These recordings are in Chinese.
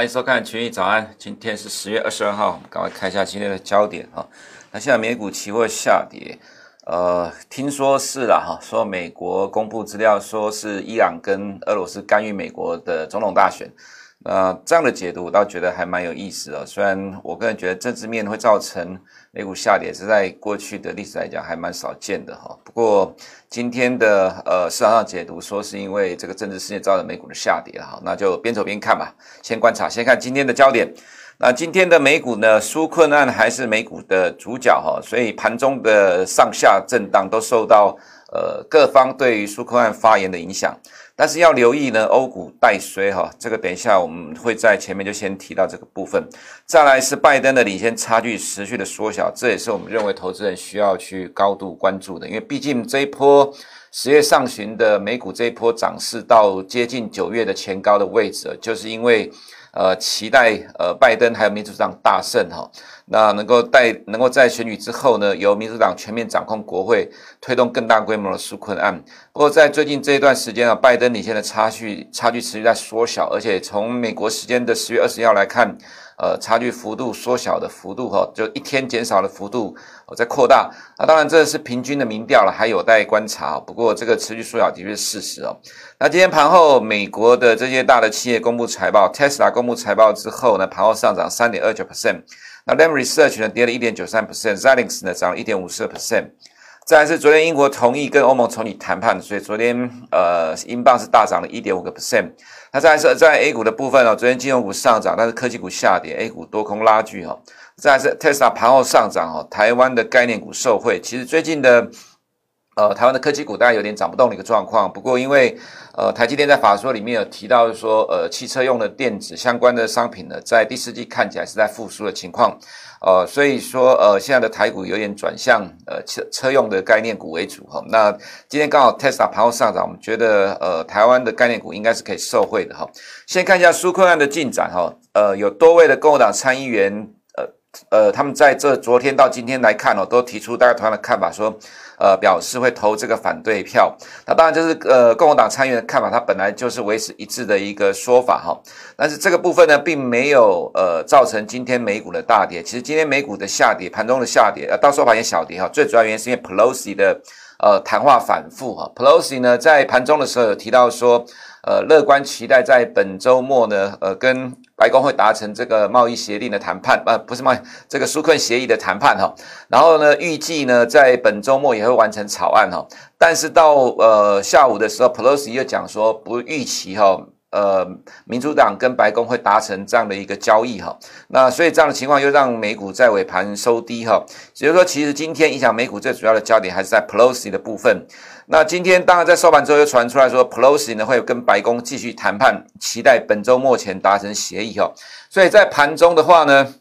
欢迎收看群益早安。今天是十月二十二号，我们赶快看一下今天的焦点哈。那现在美股期货下跌，呃，听说是了哈，说美国公布资料，说是伊朗跟俄罗斯干预美国的总统大选。那这样的解读，我倒觉得还蛮有意思的。虽然我个人觉得政治面会造成美股下跌，是在过去的历史来讲还蛮少见的哈。不过今天的呃市场上解读说是因为这个政治事件造成美股的下跌哈，那就边走边看吧。先观察，先看今天的焦点。那今天的美股呢，纾困案还是美股的主角哈，所以盘中的上下震荡都受到呃各方对于纾困案发言的影响。但是要留意呢，欧股带衰哈，这个等一下我们会在前面就先提到这个部分。再来是拜登的领先差距持续的缩小，这也是我们认为投资人需要去高度关注的，因为毕竟这一波十月上旬的美股这一波涨势到接近九月的前高的位置，就是因为呃期待呃拜登还有民主党大胜哈。那能够带能够在选举之后呢，由民主党全面掌控国会，推动更大规模的纾困案。不过在最近这一段时间啊，拜登领先的差距差距持续在缩小，而且从美国时间的十月二十一号来看，呃，差距幅度缩小的幅度哈，就一天减少的幅度在扩大。那当然这是平均的民调了，还有待观察。不过这个持续缩小的确是事实哦。那今天盘后，美国的这些大的企业公布财报，Tesla 公布财报之后呢，盘后上涨三点二九 percent。那 Lam Research 呢跌了一点九三 percent，Xilinx 呢涨了一点五四 percent。再来是昨天英国同意跟欧盟重启谈判，所以昨天呃英镑是大涨了一点五个 percent。那再来是在 A 股的部分哦，昨天金融股上涨，但是科技股下跌，A 股多空拉锯哈。再来是 tesa 盘后上涨哈，台湾的概念股受惠。其实最近的。呃，台湾的科技股大概有点涨不动的一个状况。不过，因为呃，台积电在法说里面有提到说，呃，汽车用的电子相关的商品呢，在第四季看起来是在复苏的情况。呃，所以说，呃，现在的台股有点转向呃车车用的概念股为主哈。那今天刚好 Tesla 盘后上涨，我们觉得呃，台湾的概念股应该是可以受惠的哈。先看一下纾困案的进展哈。呃，有多位的共和党参议员，呃，他们在这昨天到今天来看哦，都提出大概同样的看法说。呃，表示会投这个反对票。那当然就是呃，共和党参议员的看法，它本来就是维持一致的一个说法哈。但是这个部分呢，并没有呃造成今天美股的大跌。其实今天美股的下跌，盘中的下跌，呃，到收盘也小跌哈。最主要原因是因为 Pelosi 的呃谈话反复哈。Pelosi 呢在盘中的时候有提到说，呃，乐观期待在本周末呢，呃，跟白宫会达成这个贸易协定的谈判，呃，不是贸易，这个纾困协议的谈判哈。然后呢，预计呢在本周末也会完成草案哈。但是到呃下午的时候，Pelosi 又讲说不预期哈，呃，民主党跟白宫会达成这样的一个交易哈。那所以这样的情况又让美股在尾盘收低哈。所以说，其实今天影响美股最主要的焦点还是在 Pelosi 的部分。那今天当然在收盘之后又传出来说，Pelosi 呢会跟白宫继续谈判，期待本周末前达成协议哈。所以在盘中的话呢，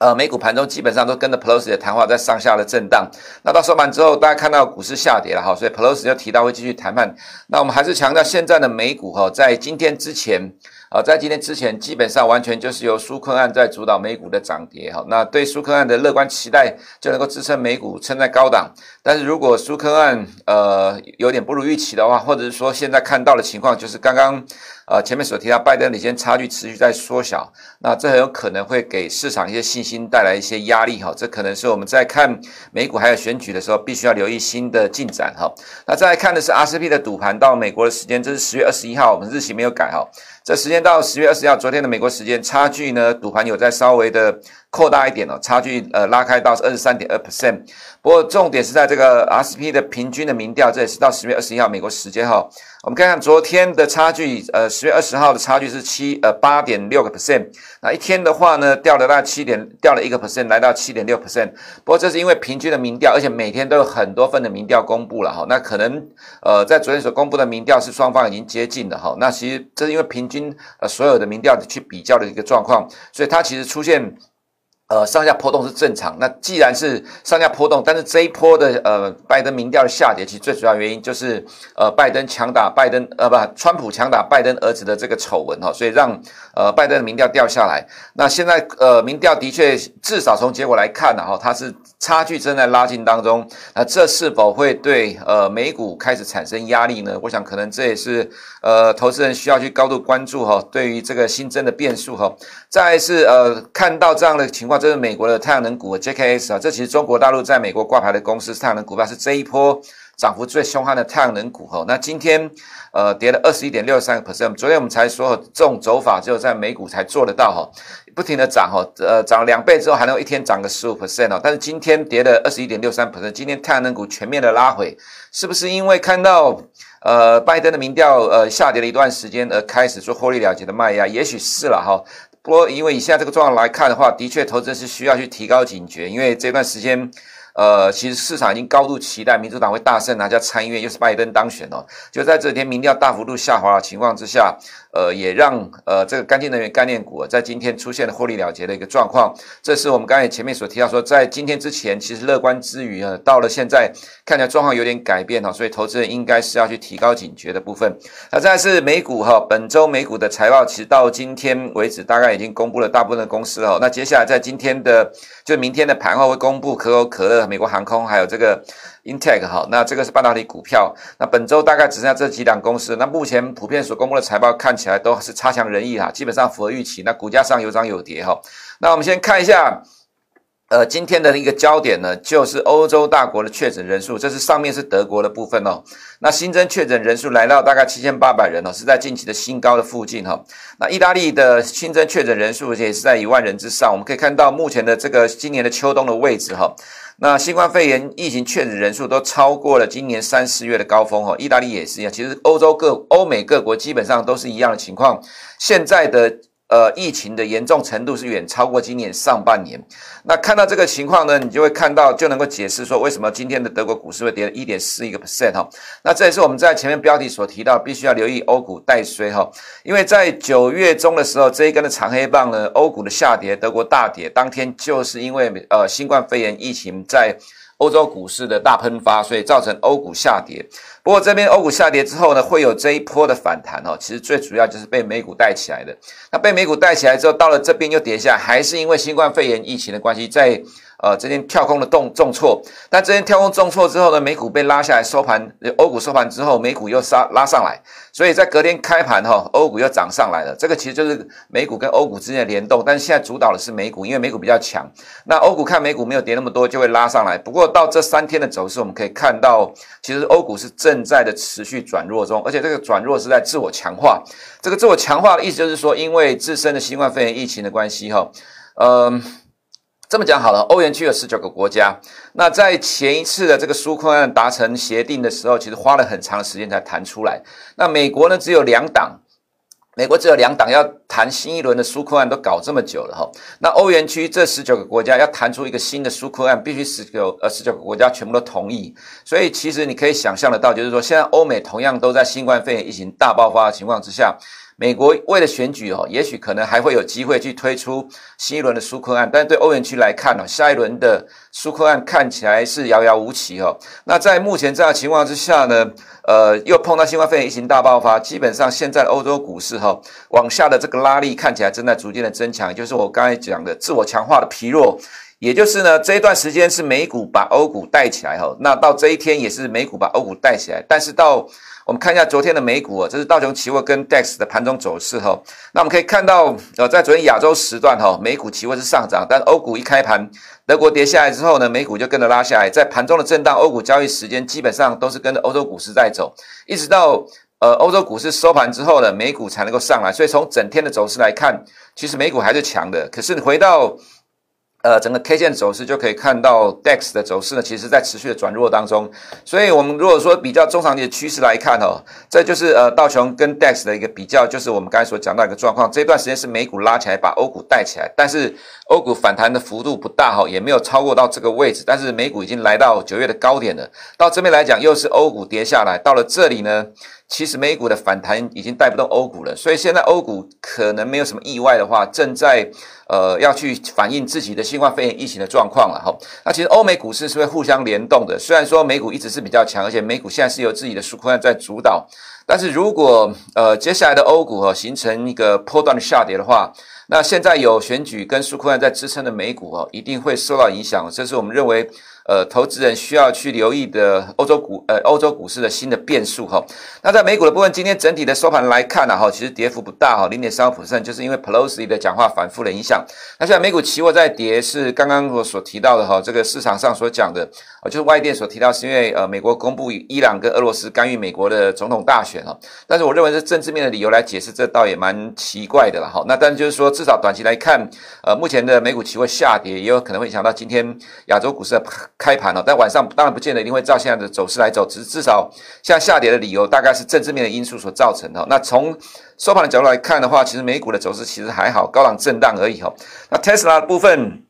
呃，美股盘中基本上都跟着 Pelosi 的谈话在上下的震荡。那到收盘之后，大家看到股市下跌了哈，所以 Pelosi 就提到会继续谈判。那我们还是强调现在的美股哈，在今天之前。好，在今天之前，基本上完全就是由苏克案在主导美股的涨跌哈。那对苏克案的乐观期待就能够支撑美股撑在高档。但是如果苏克案呃有点不如预期的话，或者是说现在看到的情况就是刚刚呃前面所提到拜登领先差距持续在缩小，那这很有可能会给市场一些信心带来一些压力哈。这可能是我们在看美股还有选举的时候必须要留意新的进展哈。那再来看的是 RCP 的赌盘到美国的时间，这是十月二十一号，我们日期没有改哈。这时间到十月二十一号，昨天的美国时间差距呢，赌盘有在稍微的扩大一点哦，差距呃拉开到二十三点二 percent。不过重点是在这个 RSP 的平均的民调，这也是到十月二十一号美国时间哈。我们看看昨天的差距，呃，十月二十号的差距是七呃八点六个 percent。那一天的话呢，掉了大概七点，掉了一个 percent，来到七点六 percent。不过这是因为平均的民调，而且每天都有很多份的民调公布了哈。那可能呃在昨天所公布的民调是双方已经接近的哈。那其实这是因为平均呃所有的民调去比较的一个状况，所以它其实出现。呃，上下波动是正常。那既然是上下波动，但是这一波的呃拜登民调的下跌，其实最主要原因就是呃拜登强打拜登呃不，川普强打拜登儿子的这个丑闻哈，所以让呃拜登的民调掉下来。那现在呃民调的确至少从结果来看呢哈，它是差距正在拉近当中。那这是否会对呃美股开始产生压力呢？我想可能这也是呃投资人需要去高度关注哈，对于这个新增的变数哈。再来是呃看到这样的情况。这是美国的太阳能股 JKS 啊，这其实中国大陆在美国挂牌的公司，太阳能股票是这一波涨幅最凶悍的太阳能股哈。那今天呃跌了二十一点六三个 percent，昨天我们才说这种走法只有在美股才做得到哈，不停的涨哈，呃涨了两倍之后还能一天涨个十五 percent 哦，但是今天跌了二十一点六三 percent，今天太阳能股全面的拉回，是不是因为看到呃拜登的民调呃下跌了一段时间而开始做获利了结的卖压？也许是了哈。不过，因为以现在这个状况来看的话，的确，投资是需要去提高警觉，因为这段时间。呃，其实市场已经高度期待民主党会大胜拿下参议院，又是拜登当选哦。就在这天民调大幅度下滑的情况之下，呃，也让呃这个干净能源概念股在今天出现了获利了结的一个状况。这是我们刚才前面所提到说，在今天之前其实乐观之余啊，到了现在看起来状况有点改变哈，所以投资人应该是要去提高警觉的部分。那再是美股哈，本周美股的财报其实到今天为止大概已经公布了大部分的公司了。那接下来在今天的就明天的盘后会公布可口可乐。美国航空还有这个 Intel 哈，那这个是半导体股票。那本周大概只剩下这几档公司。那目前普遍所公布的财报看起来都是差强人意哈，基本上符合预期。那股价上有涨有跌哈。那我们先看一下，呃，今天的一个焦点呢，就是欧洲大国的确诊人数。这是上面是德国的部分哦。那新增确诊人数来到大概七千八百人哦，是在近期的新高的附近哈。那意大利的新增确诊人数也是在一万人之上。我们可以看到目前的这个今年的秋冬的位置哈。那新冠肺炎疫情确诊人数都超过了今年三四月的高峰哦，意大利也是一样。其实欧洲各欧美各国基本上都是一样的情况。现在的。呃，疫情的严重程度是远超过今年上半年。那看到这个情况呢，你就会看到，就能够解释说为什么今天的德国股市会跌了一点四一个 percent 哈。那这也是我们在前面标题所提到，必须要留意欧股带衰哈。因为在九月中的时候，这一根的长黑棒呢，欧股的下跌，德国大跌，当天就是因为呃新冠肺炎疫情在。欧洲股市的大喷发，所以造成欧股下跌。不过这边欧股下跌之后呢，会有这一波的反弹哦。其实最主要就是被美股带起来的。那被美股带起来之后，到了这边又跌下，还是因为新冠肺炎疫情的关系，在。呃，这天跳空的动重挫，但这天跳空重挫之后呢，美股被拉下来收盘，欧股收盘之后，美股又杀拉上来，所以在隔天开盘哈，欧股又涨上来了。这个其实就是美股跟欧股之间的联动，但是现在主导的是美股，因为美股比较强。那欧股看美股没有跌那么多，就会拉上来。不过到这三天的走势，我们可以看到，其实欧股是正在的持续转弱中，而且这个转弱是在自我强化。这个自我强化的意思就是说，因为自身的新冠肺炎疫情的关系哈，嗯。这么讲好了，欧元区有十九个国家。那在前一次的这个纾困案达成协定的时候，其实花了很长的时间才谈出来。那美国呢，只有两党，美国只有两党要谈新一轮的纾困案，都搞这么久了哈。那欧元区这十九个国家要谈出一个新的纾困案，必须十九呃十九个国家全部都同意。所以其实你可以想象得到，就是说现在欧美同样都在新冠肺炎疫情大爆发的情况之下。美国为了选举哦，也许可能还会有机会去推出新一轮的纾困案，但是对欧元区来看呢，下一轮的纾困案看起来是遥遥无期哦。那在目前这样情况之下呢，呃，又碰到新冠肺炎疫情大爆发，基本上现在欧洲股市哈，往下的这个拉力看起来正在逐渐的增强，就是我刚才讲的自我强化的疲弱，也就是呢这一段时间是美股把欧股带起来哈，那到这一天也是美股把欧股带起来，但是到我们看一下昨天的美股啊，这是道琼期货跟 DAX 的盘中走势哈。那我们可以看到，呃，在昨天亚洲时段哈，美股期货是上涨，但欧股一开盘，德国跌下来之后呢，美股就跟着拉下来。在盘中的震荡，欧股交易时间基本上都是跟着欧洲股市在走，一直到呃欧洲股市收盘之后呢，美股才能够上来。所以从整天的走势来看，其实美股还是强的。可是你回到呃，整个 K 线走势就可以看到，DAX 的走势呢，其实在持续的转弱当中。所以，我们如果说比较中长期的趋势来看哦，这就是呃道琼跟 DAX 的一个比较，就是我们刚才所讲到一个状况。这段时间是美股拉起来，把欧股带起来，但是欧股反弹的幅度不大哈，也没有超过到这个位置。但是美股已经来到九月的高点了，到这边来讲又是欧股跌下来，到了这里呢。其实美股的反弹已经带不动欧股了，所以现在欧股可能没有什么意外的话，正在呃要去反映自己的新冠肺炎疫情的状况了哈。那其实欧美股市是会互相联动的，虽然说美股一直是比较强，而且美股现在是由自己的纾困案在主导，但是如果呃接下来的欧股哈形成一个波段的下跌的话，那现在有选举跟纾困案在支撑的美股哦，一定会受到影响，这是我们认为。呃，投资人需要去留意的欧洲股，呃，欧洲股市的新的变数哈。那在美股的部分，今天整体的收盘来看呢，哈，其实跌幅不大哈，零点三五就是因为 Pelosi 的讲话反复的影响。那现在美股期货在跌，是刚刚我所提到的哈，这个市场上所讲的，就是外电所提到，是因为呃，美国公布伊朗跟俄罗斯干预美国的总统大选哈。但是我认为是政治面的理由来解释，这倒也蛮奇怪的了哈。那但是就是说，至少短期来看，呃，目前的美股期货下跌，也有可能会影响到今天亚洲股市的。开盘了，但晚上当然不见得一定会照现在的走势来走，只是至少像下跌的理由大概是政治面的因素所造成的。那从收盘的角度来看的话，其实美股的走势其实还好，高档震荡而已哈。那 Tesla 的部分。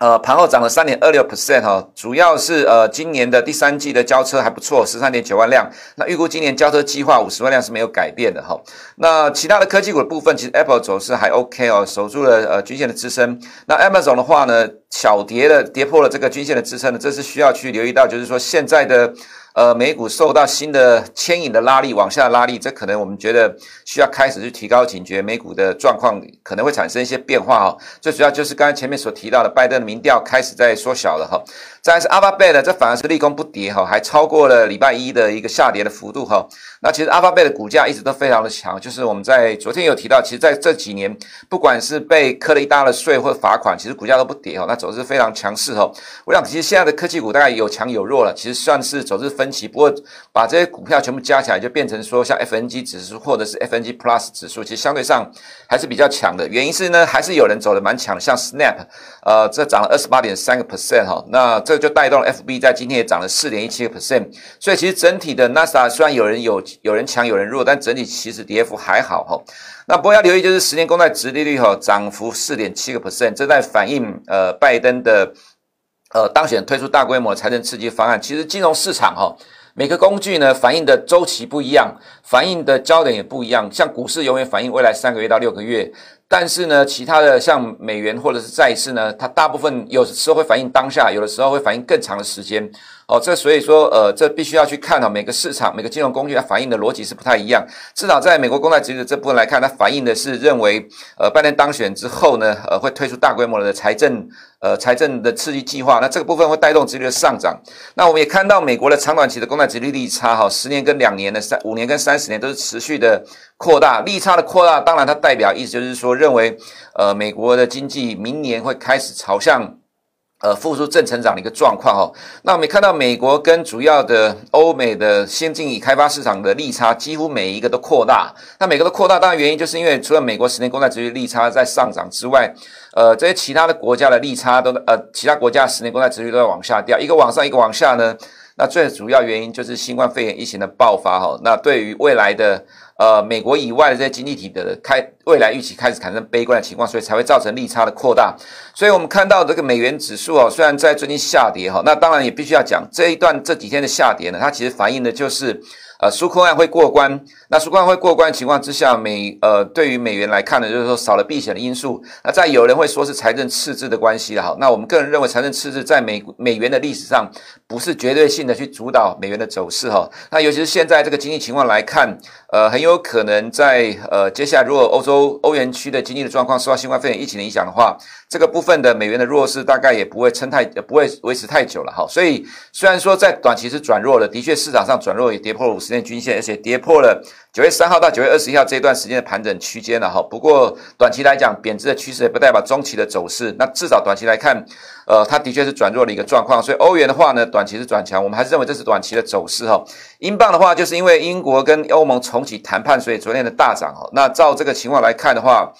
呃，盘后涨了三点二六 percent 哈，主要是呃今年的第三季的交车还不错，十三点九万辆。那预估今年交车计划五十万辆是没有改变的哈。那其他的科技股的部分，其实 Apple 走势还 OK 哦，守住了呃均线的支撑。那 Amazon 的话呢，小跌的跌破了这个均线的支撑呢，这是需要去留意到，就是说现在的。呃，美股受到新的牵引的拉力，往下拉力，这可能我们觉得需要开始去提高警觉，美股的状况可能会产生一些变化哦。最主要就是刚才前面所提到的，拜登的民调开始在缩小了哈。再是 Alphabet，这反而是利空不跌哈，还超过了礼拜一的一个下跌的幅度哈。那其实 Alphabet 的股价一直都非常的强，就是我们在昨天有提到，其实在这几年，不管是被磕了一大的税或罚款，其实股价都不跌哈，那走势非常强势哈。我想，其实现在的科技股大概有强有弱了，其实算是走势分歧，不过把这些股票全部加起来，就变成说像 FNG 指数或者是 FNG Plus 指数，其实相对上还是比较强的。原因是呢，还是有人走得蛮强的，像 Snap，呃，这涨了二十八点三个 percent 哈。那这就带动了 FB 在今天也涨了四点一七个 percent。所以其实整体的 NASA 虽然有人有有人强有人弱，但整体其实跌幅还好哈。那不过要留意就是十年公债殖利率哈，涨幅四点七个 percent，这在反映呃拜登的呃当选推出大规模财政刺激方案。其实金融市场哈。每个工具呢，反映的周期不一样，反映的焦点也不一样。像股市永远反映未来三个月到六个月，但是呢，其他的像美元或者是债市呢，它大部分有时候会反映当下，有的时候会反映更长的时间。哦，这所以说，呃，这必须要去看哦，每个市场、每个金融工具它反映的逻辑是不太一样。至少在美国公债殖利率这部分来看，它反映的是认为，呃，拜登当选之后呢，呃，会推出大规模的财政，呃，财政的刺激计划。那这个部分会带动殖利率的上涨。那我们也看到美国的长短期的公债殖利率利差，哈，十年跟两年的三、五年跟三十年都是持续的扩大，利差的扩大，当然它代表意思就是说，认为，呃，美国的经济明年会开始朝向。呃，复苏正成长的一个状况哈。那我们看到美国跟主要的欧美的先进与开发市场的利差，几乎每一个都扩大。那每个都扩大，当然原因就是因为除了美国十年公债殖利率利差在上涨之外，呃，这些其他的国家的利差都呃，其他国家十年公债殖利率都在往下掉，一个往上，一个往下呢。那最主要原因就是新冠肺炎疫情的爆发哈。那对于未来的。呃，美国以外的这些经济体的开未来预期开始产生悲观的情况，所以才会造成利差的扩大。所以我们看到这个美元指数哦，虽然在最近下跌哈，那当然也必须要讲这一段这几天的下跌呢，它其实反映的就是。呃，纾困案会过关，那纾困案会过关的情况之下，美呃对于美元来看呢，就是说少了避险的因素。那再有人会说是财政赤字的关系了哈。那我们个人认为，财政赤字在美美元的历史上不是绝对性的去主导美元的走势哈。那尤其是现在这个经济情况来看，呃，很有可能在呃接下来如果欧洲欧元区的经济的状况受到新冠肺炎疫情的影响的话。这个部分的美元的弱势大概也不会撑太，不会维持太久了哈。所以虽然说在短期是转弱了，的确市场上转弱也跌破了五十天均线，而且跌破了九月三号到九月二十一号这一段时间的盘整区间了哈。不过短期来讲，贬值的趋势也不代表中期的走势。那至少短期来看，呃，它的确是转弱的一个状况。所以欧元的话呢，短期是转强，我们还是认为这是短期的走势哈。英镑的话，就是因为英国跟欧盟重启谈判，所以昨天的大涨哈。那照这个情况来看的话，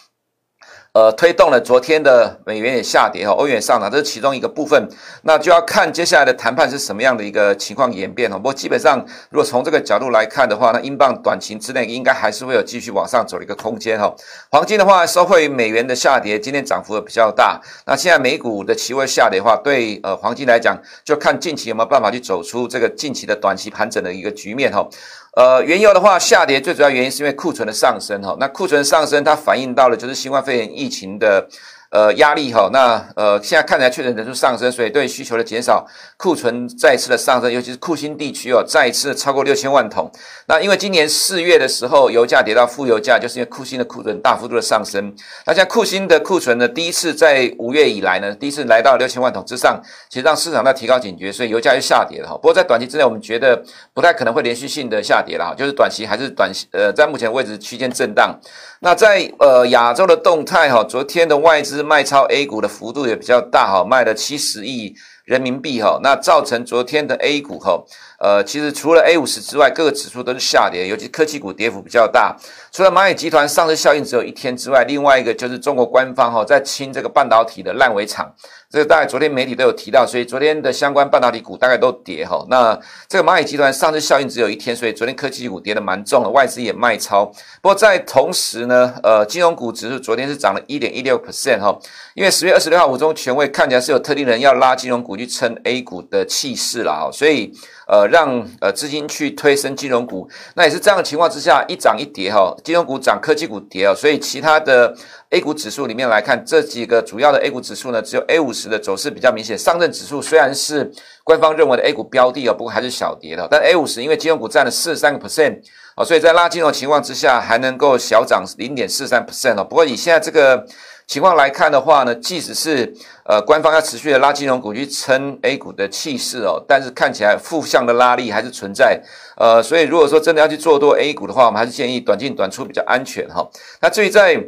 呃，推动了昨天的美元也下跌哈，欧元上涨，这是其中一个部分。那就要看接下来的谈判是什么样的一个情况演变哈。不过基本上，如果从这个角度来看的话，那英镑短期之内应该还是会有继续往上走的一个空间哈。黄金的话，受惠于美元的下跌，今天涨幅比较大。那现在美股的期货下跌的话，对呃黄金来讲，就看近期有没有办法去走出这个近期的短期盘整的一个局面哈。呃，原油的话下跌最主要原因是因为库存的上升哈，那库存上升它反映到了就是新冠肺炎疫情的。呃，压力哈，那呃，现在看起来确诊人数上升，所以对需求的减少，库存再次的上升，尤其是库欣地区哦，再一次超过六千万桶。那因为今年四月的时候，油价跌到负油价，就是因为库欣的库存大幅度的上升。那像库欣的库存呢，第一次在五月以来呢，第一次来到六千万桶之上，其实让市场在提高警觉，所以油价又下跌了哈。不过在短期之内，我们觉得不太可能会连续性的下跌了哈，就是短期还是短呃，在目前位置区间震荡。那在呃亚洲的动态哈，昨天的外资卖超 A 股的幅度也比较大哈，卖了七十亿人民币哈，那造成昨天的 A 股哈。呃，其实除了 A 五十之外，各个指数都是下跌，尤其科技股跌幅比较大。除了蚂蚁集团上市效应只有一天之外，另外一个就是中国官方哈在清这个半导体的烂尾厂，这个大概昨天媒体都有提到，所以昨天的相关半导体股大概都跌哈。那这个蚂蚁集团上市效应只有一天，所以昨天科技股跌的蛮重的，外资也卖超。不过在同时呢，呃，金融股指数昨天是涨了一点一六 percent 哈，因为十月二十六号五中全会看起来是有特定人要拉金融股去撑 A 股的气势了哈，所以。呃，让呃资金去推升金融股，那也是这样的情况之下，一涨一跌哈，金融股涨，科技股跌啊，所以其他的 A 股指数里面来看，这几个主要的 A 股指数呢，只有 A 五十的走势比较明显。上证指数虽然是官方认为的 A 股标的哦，不过还是小跌的。但 A 五十因为金融股占了四十三个 percent 哦，所以在拉金融情况之下，还能够小涨零点四三 percent 哦。不过以现在这个。情况来看的话呢，即使是呃官方要持续的拉金融股去撑 A 股的气势哦，但是看起来负向的拉力还是存在。呃，所以如果说真的要去做多 A 股的话，我们还是建议短进短出比较安全哈。那至于在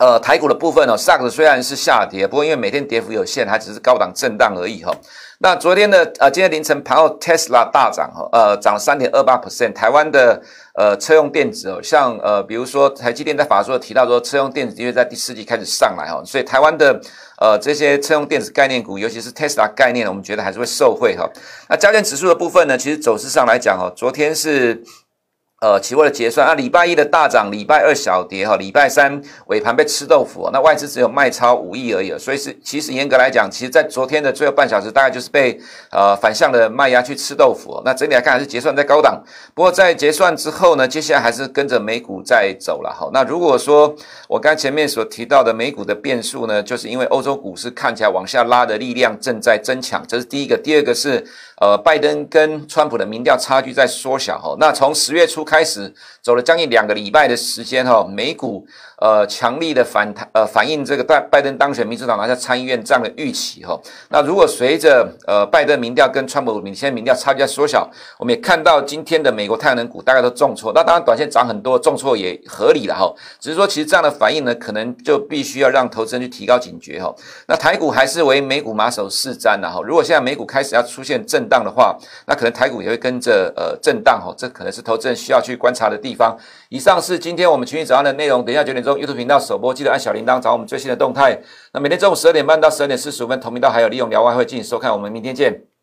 呃台股的部分呢，SARS 虽然是下跌，不过因为每天跌幅有限，还只是高档震荡而已哈。那昨天的呃今天凌晨盘后，Tesla 大涨哈，呃涨了三点二八 percent，台湾的。呃，车用电子哦，像呃，比如说台积电在法说提到说，车用电子因为在第四季开始上来哈，所以台湾的呃这些车用电子概念股，尤其是 Tesla 概念，我们觉得还是会受惠哈。那加权指数的部分呢，其实走势上来讲哦，昨天是。呃，期货的结算啊，礼拜一的大涨，礼拜二小跌哈，礼拜三尾盘被吃豆腐，那外资只有卖超五亿而已，所以是其实严格来讲，其实在昨天的最后半小时，大概就是被呃反向的卖压去吃豆腐。那整体来看还是结算在高档，不过在结算之后呢，接下来还是跟着美股在走了哈。那如果说我刚前面所提到的美股的变数呢，就是因为欧洲股市看起来往下拉的力量正在增强，这是第一个，第二个是。呃，拜登跟川普的民调差距在缩小哈，那从十月初开始走了将近两个礼拜的时间哈，美股呃强力的反弹呃反映这个拜拜登当选，民主党拿下参议院这样的预期哈。那如果随着呃拜登民调跟川普民现在民调差距在缩小，我们也看到今天的美国太阳能股大概都重挫，那当然短线涨很多，重挫也合理了哈。只是说其实这样的反应呢，可能就必须要让投资人去提高警觉哈。那台股还是为美股马首是瞻的哈。如果现在美股开始要出现震荡的话，那可能台股也会跟着呃震荡哈，这可能是投资人需要去观察的地方。以上是今天我们群益早上的内容，等一下九点钟 YouTube 频道首播，记得按小铃铛找我们最新的动态。那每天中午十二点半到十二点四十五分，同频道还有利用聊外汇进行收看，我们明天见。